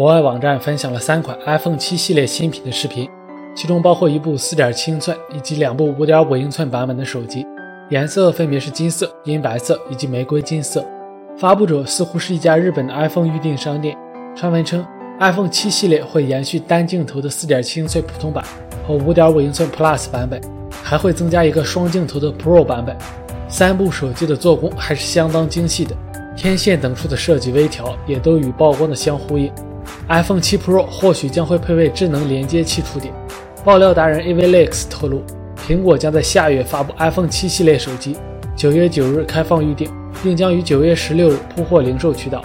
国外网站分享了三款 iPhone 7系列新品的视频，其中包括一部4.7英寸以及两部5.5英寸版本的手机，颜色分别是金色、银白色以及玫瑰金色。发布者似乎是一家日本的 iPhone 预订商店。传闻称，iPhone 7系列会延续单镜头的4.7英寸普通版和5.5英寸 Plus 版本，还会增加一个双镜头的 Pro 版本。三部手机的做工还是相当精细的，天线等处的设计微调也都与曝光的相呼应。iPhone 7 Pro 或许将会配备智能连接器触点。爆料达人 AVLex 透露，苹果将在下月发布 iPhone 7系列手机，九月九日开放预定，并将于九月十六日铺货零售渠道。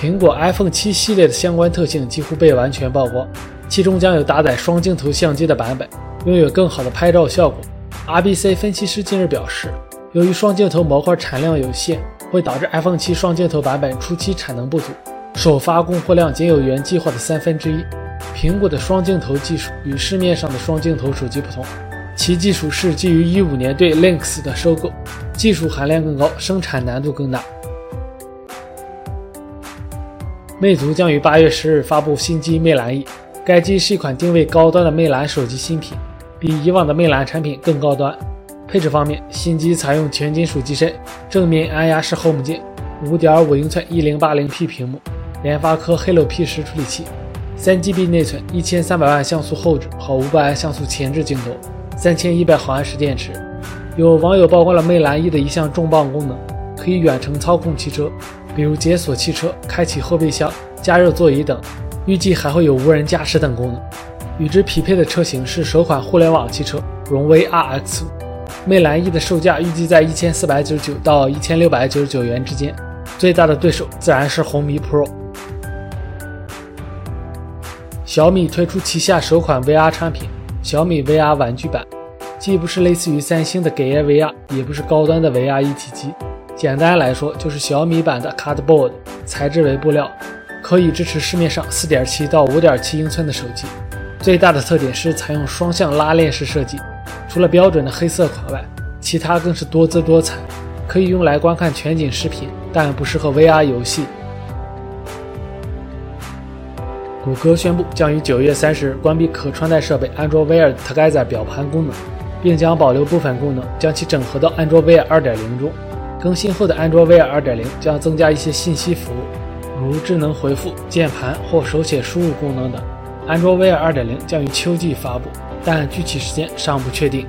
苹果 iPhone 7系列的相关特性几乎被完全曝光，其中将有搭载双镜头相机的版本，拥有更好的拍照效果。RBC 分析师近日表示，由于双镜头模块产量有限。会导致 iPhone 7双镜头版本初期产能不足，首发供货量仅有原计划的三分之一。苹果的双镜头技术与市面上的双镜头手机不同，其技术是基于一五年对 Lynx 的收购，技术含量更高，生产难度更大。魅族将于八月十日发布新机魅蓝 E，该机是一款定位高端的魅蓝手机新品，比以往的魅蓝产品更高端。配置方面，新机采用全金属机身，正面按压式 Home 键，5.5英寸 1080P 屏幕，联发科 Helio P10 处理器，3GB 内存，1300万像素后置和500万像素前置镜头，3100毫安时电池。有网友曝光了魅蓝 E 的一项重磅功能，可以远程操控汽车，比如解锁汽车、开启后备箱、加热座椅等。预计还会有无人驾驶等功能。与之匹配的车型是首款互联网汽车荣威 RX。魅蓝 E 的售价预计在一千四百九十九到一千六百九十九元之间，最大的对手自然是红米 Pro。小米推出旗下首款 VR 产品——小米 VR 玩具版，既不是类似于三星的 Gear VR，也不是高端的 VR 一体机，简单来说就是小米版的 Cardboard，材质为布料，可以支持市面上四点七到五点七英寸的手机。最大的特点是采用双向拉链式设计。除了标准的黑色款外，其他更是多姿多彩，可以用来观看全景视频，但不适合 VR 游戏。谷歌宣布将于九月三十日关闭可穿戴设备 Android Wear Together 表盘功能，并将保留部分功能，将其整合到 Android Wear 2.0中。更新后的 Android Wear 2.0将增加一些信息服务，如智能回复、键盘或手写输入功能等。安卓 Wear 2.0将于秋季发布。但具体时间尚不确定。